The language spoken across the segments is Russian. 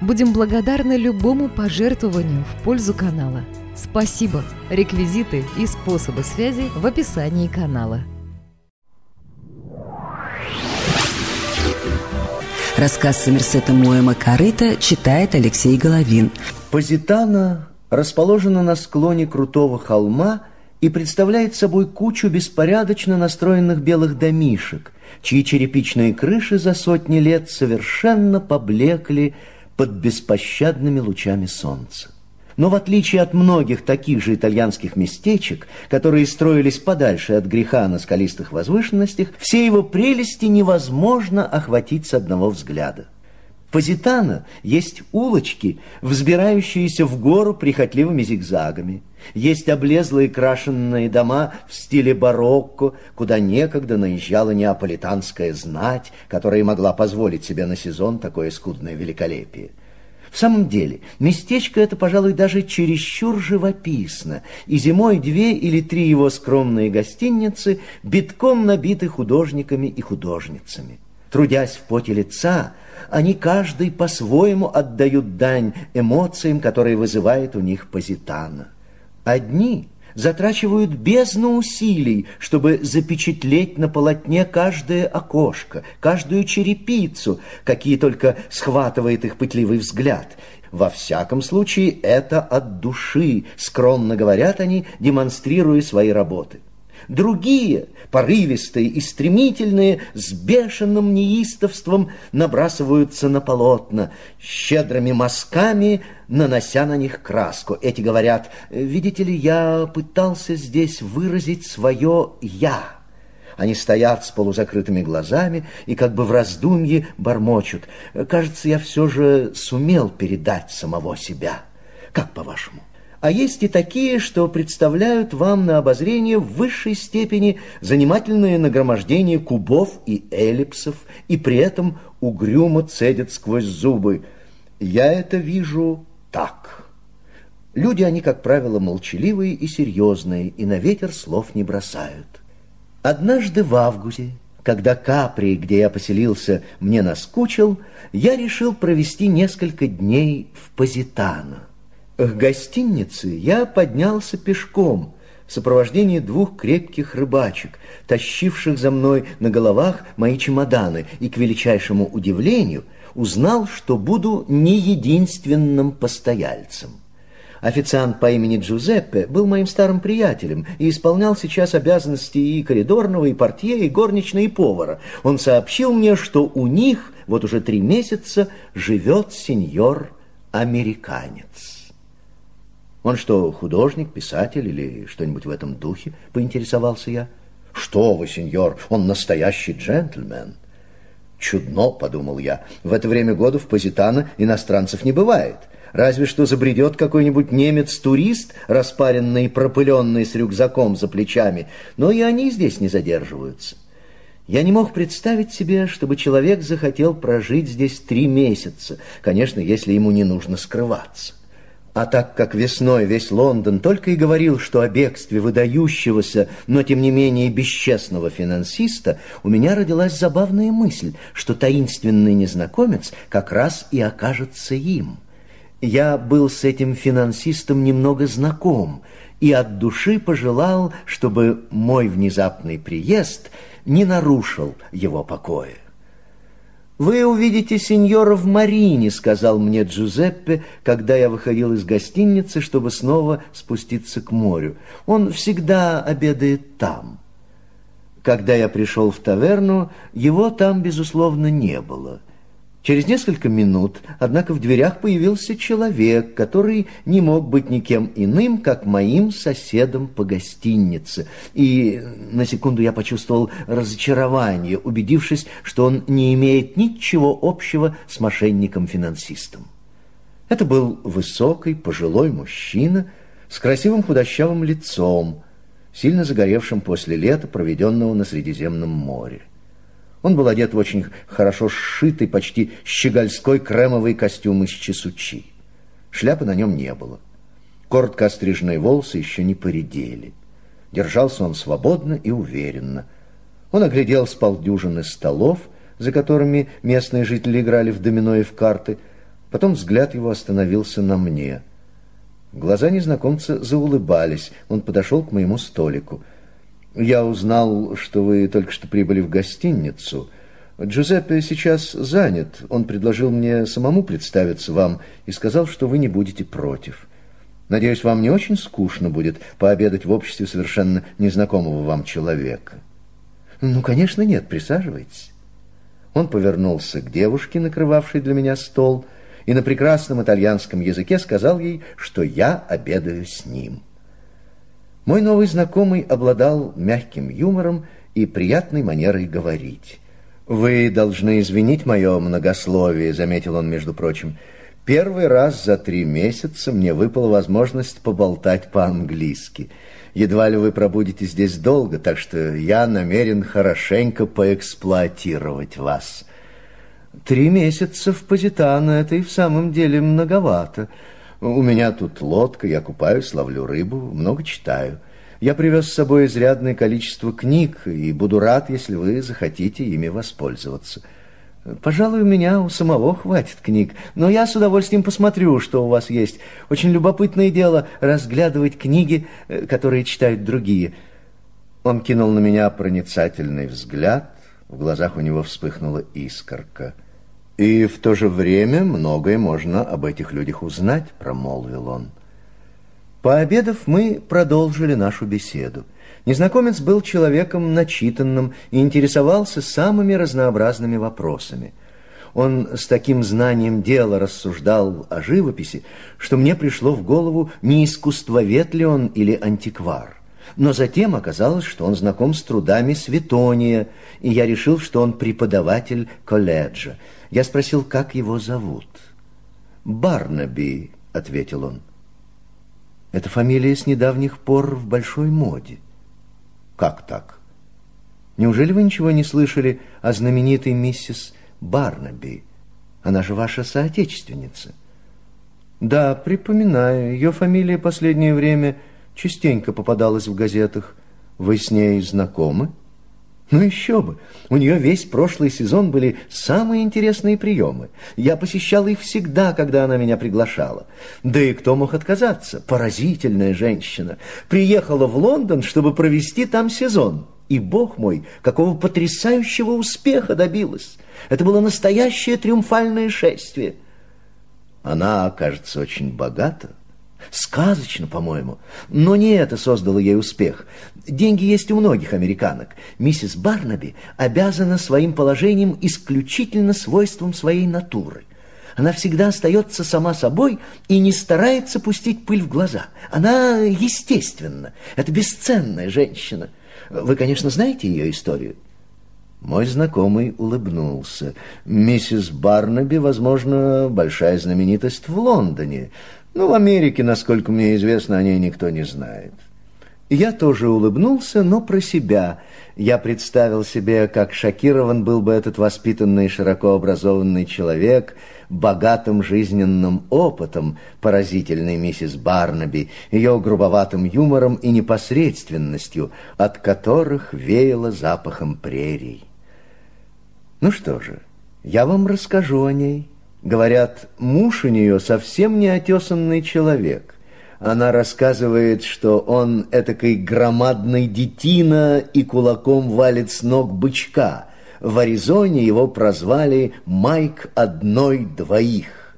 Будем благодарны любому пожертвованию в пользу канала. Спасибо! Реквизиты и способы связи в описании канала. Рассказ Сомерсета Моэма «Корыто» читает Алексей Головин. Позитана расположена на склоне крутого холма и представляет собой кучу беспорядочно настроенных белых домишек, чьи черепичные крыши за сотни лет совершенно поблекли под беспощадными лучами солнца. Но в отличие от многих таких же итальянских местечек, которые строились подальше от греха на скалистых возвышенностях, все его прелести невозможно охватить с одного взгляда. Позитано есть улочки, взбирающиеся в гору прихотливыми зигзагами. Есть облезлые крашенные дома в стиле барокко, куда некогда наезжала неаполитанская знать, которая могла позволить себе на сезон такое скудное великолепие. В самом деле, местечко это, пожалуй, даже чересчур живописно, и зимой две или три его скромные гостиницы битком набиты художниками и художницами. Трудясь в поте лица, они каждый по-своему отдают дань эмоциям, которые вызывает у них позитана. Одни затрачивают бездну усилий, чтобы запечатлеть на полотне каждое окошко, каждую черепицу, какие только схватывает их пытливый взгляд. Во всяком случае, это от души, скромно говорят они, демонстрируя свои работы. Другие, порывистые и стремительные, с бешеным неистовством набрасываются на полотна, щедрыми мазками нанося на них краску. Эти говорят, видите ли, я пытался здесь выразить свое «я». Они стоят с полузакрытыми глазами и как бы в раздумье бормочут. Кажется, я все же сумел передать самого себя. Как по-вашему? А есть и такие, что представляют вам на обозрение в высшей степени занимательное нагромождение кубов и эллипсов, и при этом угрюмо цедят сквозь зубы. Я это вижу так. Люди, они, как правило, молчаливые и серьезные, и на ветер слов не бросают. Однажды в августе, когда Капри, где я поселился, мне наскучил, я решил провести несколько дней в Позитано. К гостинице я поднялся пешком в сопровождении двух крепких рыбачек, тащивших за мной на головах мои чемоданы, и, к величайшему удивлению, узнал, что буду не единственным постояльцем. Официант по имени Джузеппе был моим старым приятелем и исполнял сейчас обязанности и коридорного, и портье, и горничной, и повара. Он сообщил мне, что у них вот уже три месяца живет сеньор-американец. Он что, художник, писатель или что-нибудь в этом духе? Поинтересовался я. Что вы, сеньор, он настоящий джентльмен. Чудно, подумал я. В это время года в Позитано иностранцев не бывает. Разве что забредет какой-нибудь немец-турист, распаренный и пропыленный с рюкзаком за плечами, но и они здесь не задерживаются. Я не мог представить себе, чтобы человек захотел прожить здесь три месяца, конечно, если ему не нужно скрываться. А так как весной весь Лондон только и говорил, что о бегстве выдающегося, но тем не менее бесчестного финансиста, у меня родилась забавная мысль, что таинственный незнакомец как раз и окажется им. Я был с этим финансистом немного знаком и от души пожелал, чтобы мой внезапный приезд не нарушил его покоя. «Вы увидите сеньора в Марине», — сказал мне Джузеппе, когда я выходил из гостиницы, чтобы снова спуститься к морю. «Он всегда обедает там». Когда я пришел в таверну, его там, безусловно, не было — Через несколько минут, однако, в дверях появился человек, который не мог быть никем иным, как моим соседом по гостинице. И на секунду я почувствовал разочарование, убедившись, что он не имеет ничего общего с мошенником-финансистом. Это был высокий, пожилой мужчина с красивым худощавым лицом, сильно загоревшим после лета, проведенного на Средиземном море. Он был одет в очень хорошо сшитый, почти щегольской кремовый костюм из чесучи. Шляпы на нем не было. Коротко остриженные волосы еще не поредели. Держался он свободно и уверенно. Он оглядел с полдюжины столов, за которыми местные жители играли в домино и в карты, Потом взгляд его остановился на мне. Глаза незнакомца заулыбались. Он подошел к моему столику. «Я узнал, что вы только что прибыли в гостиницу. Джузеппе сейчас занят. Он предложил мне самому представиться вам и сказал, что вы не будете против. Надеюсь, вам не очень скучно будет пообедать в обществе совершенно незнакомого вам человека». «Ну, конечно, нет. Присаживайтесь». Он повернулся к девушке, накрывавшей для меня стол, — и на прекрасном итальянском языке сказал ей, что я обедаю с ним. Мой новый знакомый обладал мягким юмором и приятной манерой говорить. «Вы должны извинить мое многословие», — заметил он, между прочим. «Первый раз за три месяца мне выпала возможность поболтать по-английски. Едва ли вы пробудете здесь долго, так что я намерен хорошенько поэксплуатировать вас». Три месяца в Позитано – это и в самом деле многовато. У меня тут лодка, я купаюсь, ловлю рыбу, много читаю. Я привез с собой изрядное количество книг и буду рад, если вы захотите ими воспользоваться. Пожалуй, у меня у самого хватит книг, но я с удовольствием посмотрю, что у вас есть. Очень любопытное дело разглядывать книги, э, которые читают другие. Он кинул на меня проницательный взгляд – в глазах у него вспыхнула искорка. «И в то же время многое можно об этих людях узнать», — промолвил он. Пообедав, мы продолжили нашу беседу. Незнакомец был человеком начитанным и интересовался самыми разнообразными вопросами. Он с таким знанием дела рассуждал о живописи, что мне пришло в голову, не искусствовед ли он или антиквар. Но затем оказалось, что он знаком с трудами Светония, и я решил, что он преподаватель колледжа. Я спросил, как его зовут. «Барнаби», — ответил он. «Это фамилия с недавних пор в большой моде». «Как так? Неужели вы ничего не слышали о знаменитой миссис Барнаби? Она же ваша соотечественница». «Да, припоминаю. Ее фамилия последнее время частенько попадалась в газетах. Вы с ней знакомы? Ну еще бы! У нее весь прошлый сезон были самые интересные приемы. Я посещал их всегда, когда она меня приглашала. Да и кто мог отказаться? Поразительная женщина. Приехала в Лондон, чтобы провести там сезон. И, бог мой, какого потрясающего успеха добилась! Это было настоящее триумфальное шествие. Она, кажется, очень богата. Сказочно, по-моему. Но не это создало ей успех. Деньги есть у многих американок. Миссис Барнаби обязана своим положением исключительно свойством своей натуры. Она всегда остается сама собой и не старается пустить пыль в глаза. Она естественна. Это бесценная женщина. Вы, конечно, знаете ее историю? Мой знакомый улыбнулся. Миссис Барнаби, возможно, большая знаменитость в Лондоне. Но в Америке, насколько мне известно, о ней никто не знает. Я тоже улыбнулся, но про себя. Я представил себе, как шокирован был бы этот воспитанный, широко образованный человек, богатым жизненным опытом, поразительной миссис Барнаби, ее грубоватым юмором и непосредственностью, от которых веяло запахом прерий. Ну что же, я вам расскажу о ней. Говорят, муж у нее совсем не отесанный человек. Она рассказывает, что он этакой громадный детина и кулаком валит с ног бычка. В Аризоне его прозвали «Майк одной двоих».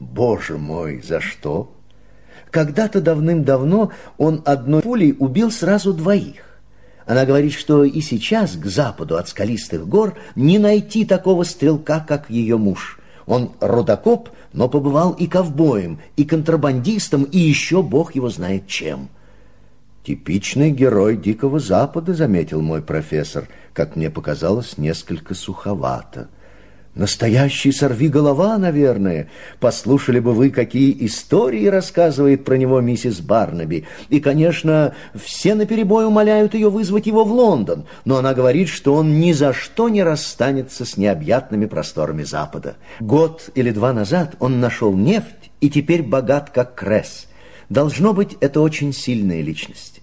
Боже мой, за что? Когда-то давным-давно он одной пулей убил сразу двоих. Она говорит, что и сейчас к западу от скалистых гор не найти такого стрелка, как ее муж. Он родокоп, но побывал и ковбоем, и контрабандистом, и еще бог его знает чем. Типичный герой Дикого Запада, заметил мой профессор, как мне показалось, несколько суховато. Настоящий сорви голова, наверное. Послушали бы вы, какие истории рассказывает про него миссис Барнаби. И, конечно, все наперебой умоляют ее вызвать его в Лондон, но она говорит, что он ни за что не расстанется с необъятными просторами Запада. Год или два назад он нашел нефть и теперь богат, как Кресс. Должно быть, это очень сильная личность.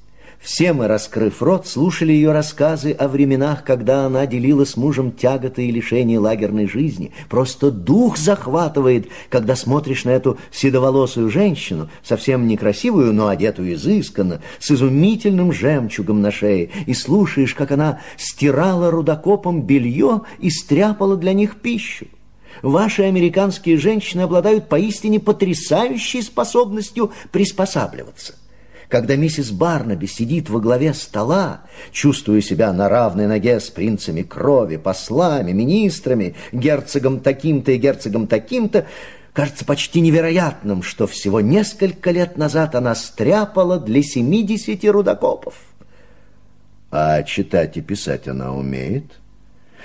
Все мы, раскрыв рот, слушали ее рассказы о временах, когда она делила с мужем тяготы и лишения лагерной жизни. Просто дух захватывает, когда смотришь на эту седоволосую женщину, совсем некрасивую, но одетую изысканно, с изумительным жемчугом на шее, и слушаешь, как она стирала рудокопом белье и стряпала для них пищу. Ваши американские женщины обладают поистине потрясающей способностью приспосабливаться. Когда миссис Барнаби сидит во главе стола, чувствуя себя на равной ноге с принцами крови, послами, министрами, герцогом таким-то и герцогом таким-то, кажется почти невероятным, что всего несколько лет назад она стряпала для семидесяти рудокопов. А читать и писать она умеет?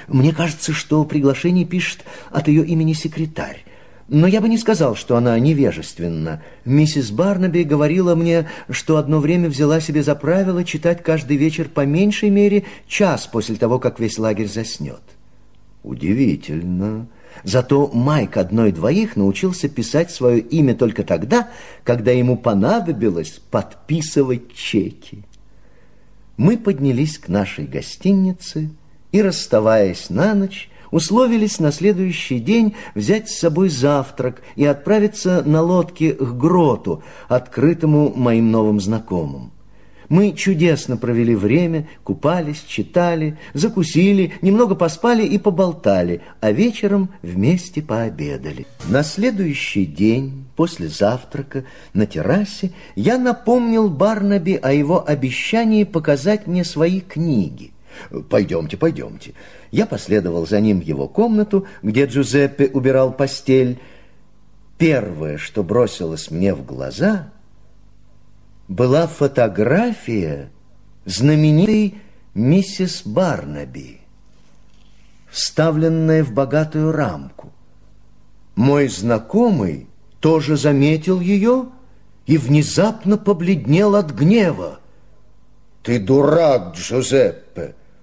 Мне кажется, что приглашение пишет от ее имени секретарь. Но я бы не сказал, что она невежественна. Миссис Барнаби говорила мне, что одно время взяла себе за правило читать каждый вечер по меньшей мере час после того, как весь лагерь заснет. Удивительно. Зато Майк одной-двоих научился писать свое имя только тогда, когда ему понадобилось подписывать чеки. Мы поднялись к нашей гостинице и, расставаясь на ночь, условились на следующий день взять с собой завтрак и отправиться на лодке к гроту, открытому моим новым знакомым. Мы чудесно провели время, купались, читали, закусили, немного поспали и поболтали, а вечером вместе пообедали. На следующий день, после завтрака, на террасе, я напомнил Барнаби о его обещании показать мне свои книги. «Пойдемте, пойдемте». Я последовал за ним в его комнату, где Джузеппе убирал постель. Первое, что бросилось мне в глаза, была фотография знаменитой миссис Барнаби, вставленная в богатую рамку. Мой знакомый тоже заметил ее и внезапно побледнел от гнева. «Ты дурак, Джузеппе!»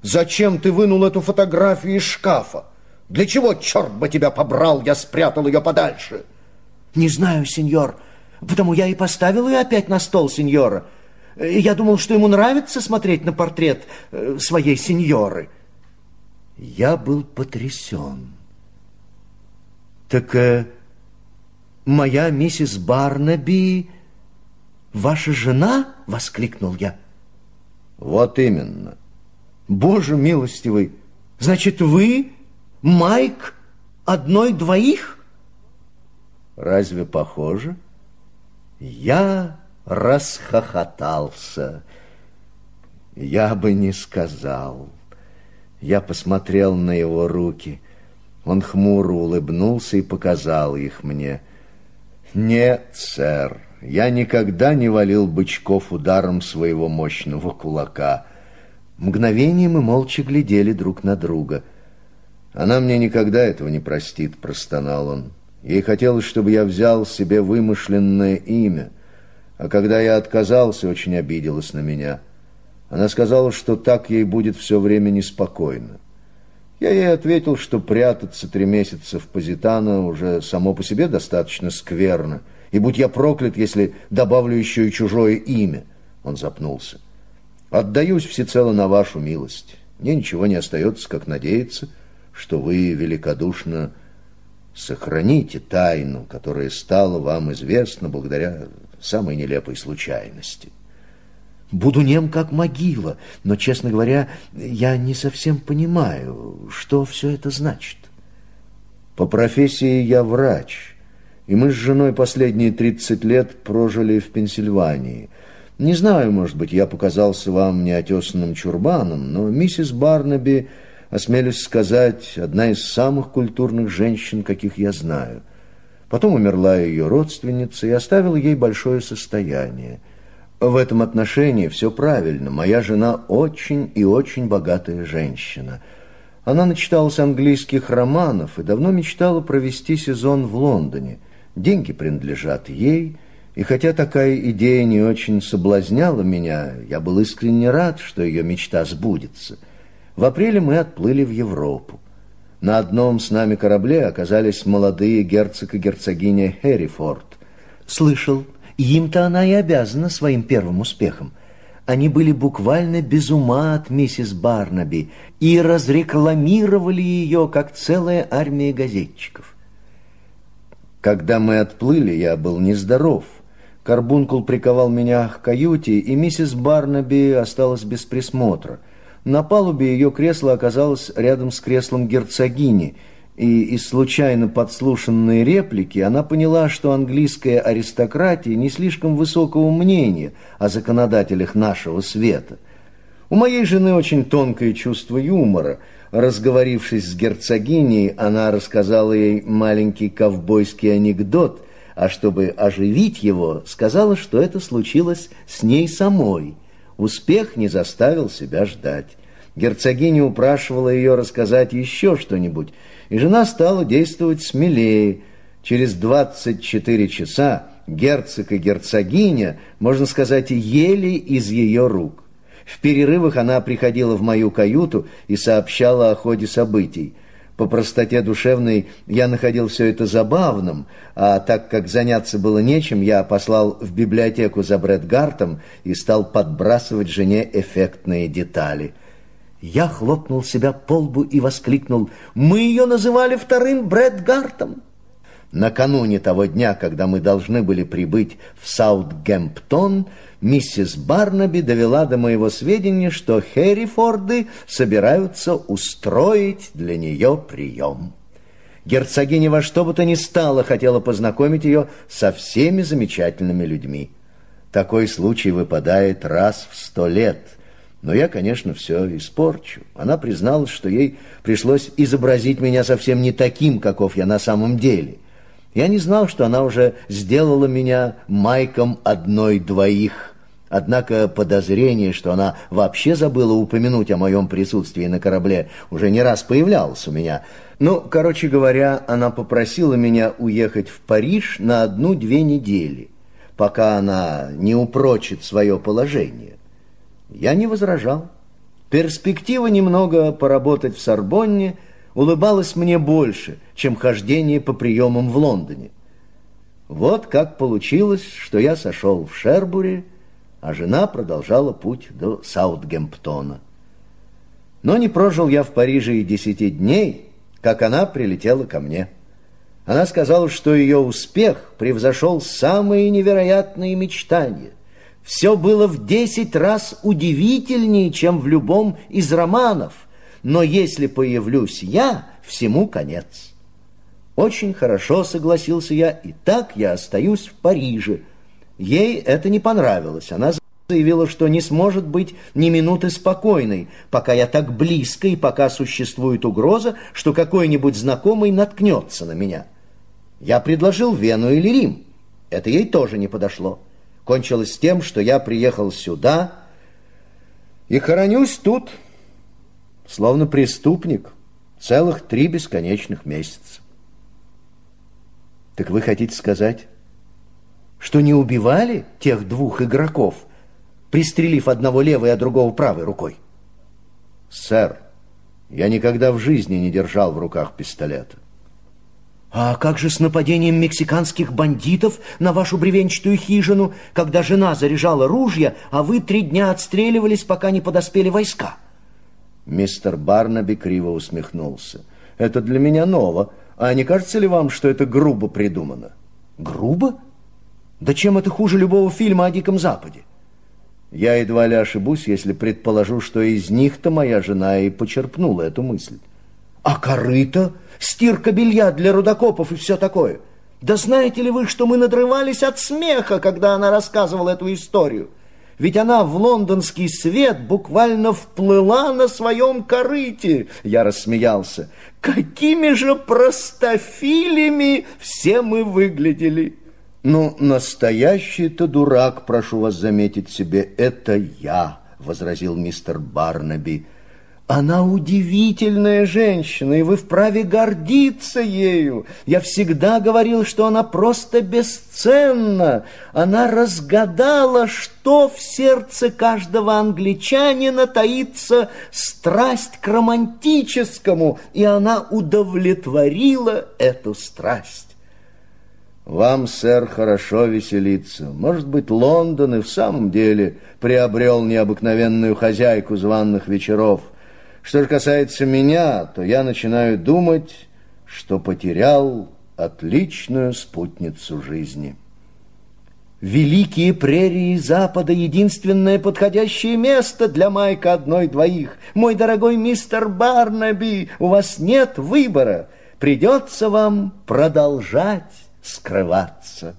Зачем ты вынул эту фотографию из шкафа? Для чего, черт бы тебя побрал, я спрятал ее подальше? Не знаю, сеньор, потому я и поставил ее опять на стол сеньора. Я думал, что ему нравится смотреть на портрет э, своей сеньоры. Я был потрясен. Так э, моя миссис Барнаби ваша жена? Воскликнул я. Вот именно. Боже милостивый, значит, вы, Майк, одной-двоих? Разве похоже? Я расхохотался. Я бы не сказал. Я посмотрел на его руки. Он хмуро улыбнулся и показал их мне. «Нет, сэр, я никогда не валил бычков ударом своего мощного кулака». Мгновение мы молча глядели друг на друга. «Она мне никогда этого не простит», — простонал он. «Ей хотелось, чтобы я взял себе вымышленное имя, а когда я отказался, очень обиделась на меня. Она сказала, что так ей будет все время неспокойно. Я ей ответил, что прятаться три месяца в Позитано уже само по себе достаточно скверно, и будь я проклят, если добавлю еще и чужое имя». Он запнулся. Отдаюсь всецело на вашу милость. Мне ничего не остается, как надеяться, что вы великодушно сохраните тайну, которая стала вам известна благодаря самой нелепой случайности. Буду нем, как могила, но, честно говоря, я не совсем понимаю, что все это значит. По профессии я врач, и мы с женой последние 30 лет прожили в Пенсильвании – не знаю, может быть, я показался вам неотесанным чурбаном, но миссис Барнаби, осмелюсь сказать, одна из самых культурных женщин, каких я знаю. Потом умерла ее родственница и оставила ей большое состояние. В этом отношении все правильно. Моя жена очень и очень богатая женщина. Она начиталась английских романов и давно мечтала провести сезон в Лондоне. Деньги принадлежат ей, и хотя такая идея не очень соблазняла меня, я был искренне рад, что ее мечта сбудется. В апреле мы отплыли в Европу. На одном с нами корабле оказались молодые герцог и герцогиня Хэррифорд. Слышал, им-то она и обязана своим первым успехом. Они были буквально без ума от миссис Барнаби и разрекламировали ее, как целая армия газетчиков. Когда мы отплыли, я был нездоров. Карбункул приковал меня к каюте, и миссис Барнаби осталась без присмотра. На палубе ее кресло оказалось рядом с креслом герцогини – и из случайно подслушанной реплики она поняла, что английская аристократия не слишком высокого мнения о законодателях нашего света. У моей жены очень тонкое чувство юмора. Разговорившись с герцогиней, она рассказала ей маленький ковбойский анекдот, а чтобы оживить его, сказала, что это случилось с ней самой. Успех не заставил себя ждать. Герцогиня упрашивала ее рассказать еще что-нибудь, и жена стала действовать смелее. Через 24 часа герцог и герцогиня, можно сказать, ели из ее рук. В перерывах она приходила в мою каюту и сообщала о ходе событий. По простоте душевной я находил все это забавным, а так как заняться было нечем, я послал в библиотеку за Брэдгартом и стал подбрасывать жене эффектные детали – я хлопнул себя по лбу и воскликнул. «Мы ее называли вторым Брэдгартом!» Накануне того дня, когда мы должны были прибыть в Саутгемптон, миссис Барнаби довела до моего сведения, что Херрифорды собираются устроить для нее прием. Герцогиня во что бы то ни стало хотела познакомить ее со всеми замечательными людьми. Такой случай выпадает раз в сто лет – но я, конечно, все испорчу. Она призналась, что ей пришлось изобразить меня совсем не таким, каков я на самом деле. Я не знал, что она уже сделала меня майком одной-двоих. Однако подозрение, что она вообще забыла упомянуть о моем присутствии на корабле, уже не раз появлялось у меня. Ну, короче говоря, она попросила меня уехать в Париж на одну-две недели, пока она не упрочит свое положение. Я не возражал. Перспектива немного поработать в Сорбонне улыбалась мне больше, чем хождение по приемам в Лондоне. Вот как получилось, что я сошел в Шербуре, а жена продолжала путь до Саутгемптона. Но не прожил я в Париже и десяти дней, как она прилетела ко мне. Она сказала, что ее успех превзошел самые невероятные мечтания. Все было в десять раз удивительнее, чем в любом из романов. Но если появлюсь я, всему конец. Очень хорошо согласился я, и так я остаюсь в Париже. Ей это не понравилось. Она заявила, что не сможет быть ни минуты спокойной, пока я так близко и пока существует угроза, что какой-нибудь знакомый наткнется на меня. Я предложил Вену или Рим. Это ей тоже не подошло кончилось тем, что я приехал сюда и хоронюсь тут, словно преступник, целых три бесконечных месяца. Так вы хотите сказать, что не убивали тех двух игроков, пристрелив одного левой, а другого правой рукой? Сэр, я никогда в жизни не держал в руках пистолета. А как же с нападением мексиканских бандитов на вашу бревенчатую хижину, когда жена заряжала ружья, а вы три дня отстреливались, пока не подоспели войска? Мистер Барнаби криво усмехнулся. Это для меня ново. А не кажется ли вам, что это грубо придумано? Грубо? Да чем это хуже любого фильма о Диком Западе? Я едва ли ошибусь, если предположу, что из них-то моя жена и почерпнула эту мысль. А корыто, стирка белья для рудокопов и все такое. Да знаете ли вы, что мы надрывались от смеха, когда она рассказывала эту историю? Ведь она в лондонский свет буквально вплыла на своем корыте. Я рассмеялся. Какими же простофилями все мы выглядели. Ну, настоящий-то дурак, прошу вас заметить себе, это я, возразил мистер Барнаби. Она удивительная женщина, и вы вправе гордиться ею. Я всегда говорил, что она просто бесценна. Она разгадала, что в сердце каждого англичанина таится страсть к романтическому, и она удовлетворила эту страсть. Вам, сэр, хорошо веселиться. Может быть, Лондон и в самом деле приобрел необыкновенную хозяйку званных вечеров – что же касается меня, то я начинаю думать, что потерял отличную спутницу жизни. Великие прерии Запада — единственное подходящее место для Майка одной-двоих. Мой дорогой мистер Барнаби, у вас нет выбора. Придется вам продолжать скрываться.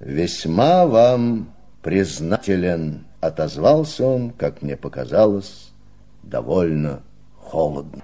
Весьма вам признателен, отозвался он, как мне показалось, довольно холодно.